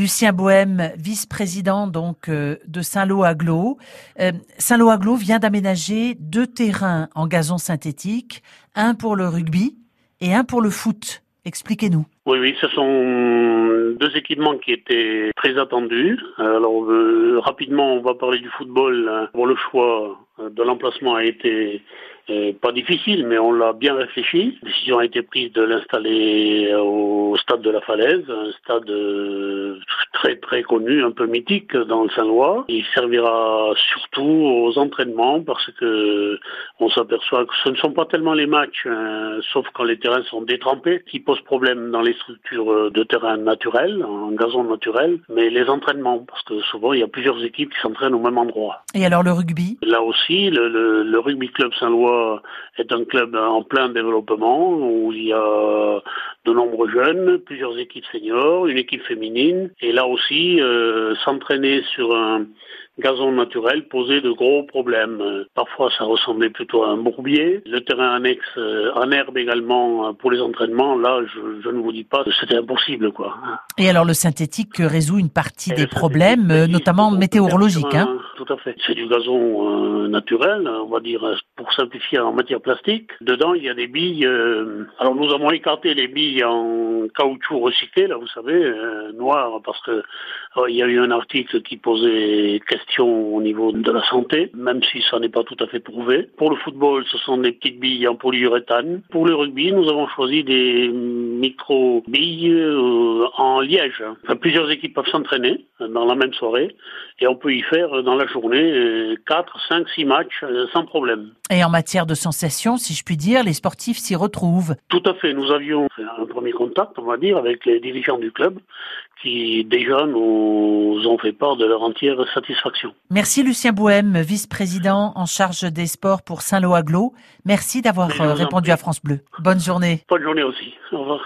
Lucien Bohème, vice-président donc euh, de Saint-Lô-Aglo. Euh, Saint-Lô-Aglo vient d'aménager deux terrains en gazon synthétique, un pour le rugby et un pour le foot. Expliquez-nous. Oui, oui, ce sont deux équipements qui étaient très attendus. Alors, rapidement, on va parler du football. Pour le choix de l'emplacement a été pas difficile, mais on l'a bien réfléchi. La décision a été prise de l'installer au stade de la Falaise, un stade euh, très très connu, un peu mythique dans le Saint-Lois. Il servira surtout aux entraînements parce que on s'aperçoit que ce ne sont pas tellement les matchs, hein, sauf quand les terrains sont détrempés, qui posent problème dans les structures de terrain naturel, en gazon naturel, mais les entraînements, parce que souvent il y a plusieurs équipes qui s'entraînent au même endroit. Et alors le rugby? Là aussi, le, le, le rugby club Saint-Lois est un club en plein développement où il y a de nombreux jeunes, plusieurs équipes seniors, une équipe féminine, et là aussi euh, s'entraîner sur un gazon naturel posait de gros problèmes. Parfois, ça ressemblait plutôt à un bourbier. Le terrain annexe euh, en herbe également pour les entraînements, là, je, ne vous dis pas que c'était impossible, quoi. Et alors, le synthétique résout une partie des problèmes, notamment météorologiques, hein C'est du gazon euh, naturel, on va dire, pour simplifier en matière plastique. Dedans, il y a des billes. Euh, alors, nous avons écarté les billes en caoutchouc recyclé, là, vous savez, euh, noir, parce que il y a eu un article qui posait question au niveau de la santé, même si ça n'est pas tout à fait prouvé. Pour le football, ce sont des petites billes en polyuréthane. Pour le rugby, nous avons choisi des micro-billes en liège. Enfin, plusieurs équipes peuvent s'entraîner dans la même soirée et on peut y faire dans la journée 4, 5, 6 matchs euh, sans problème. Et en matière de sensations, si je puis dire, les sportifs s'y retrouvent. Tout à fait. Nous avions un premier contact, on va dire, avec les dirigeants du club qui déjà nous ont fait part de leur entière satisfaction. Merci Lucien Bohème, vice-président en charge des sports pour Saint-Lô Aglo. Merci d'avoir euh, répondu à France Bleu. Bonne journée. Bonne journée aussi. Au revoir.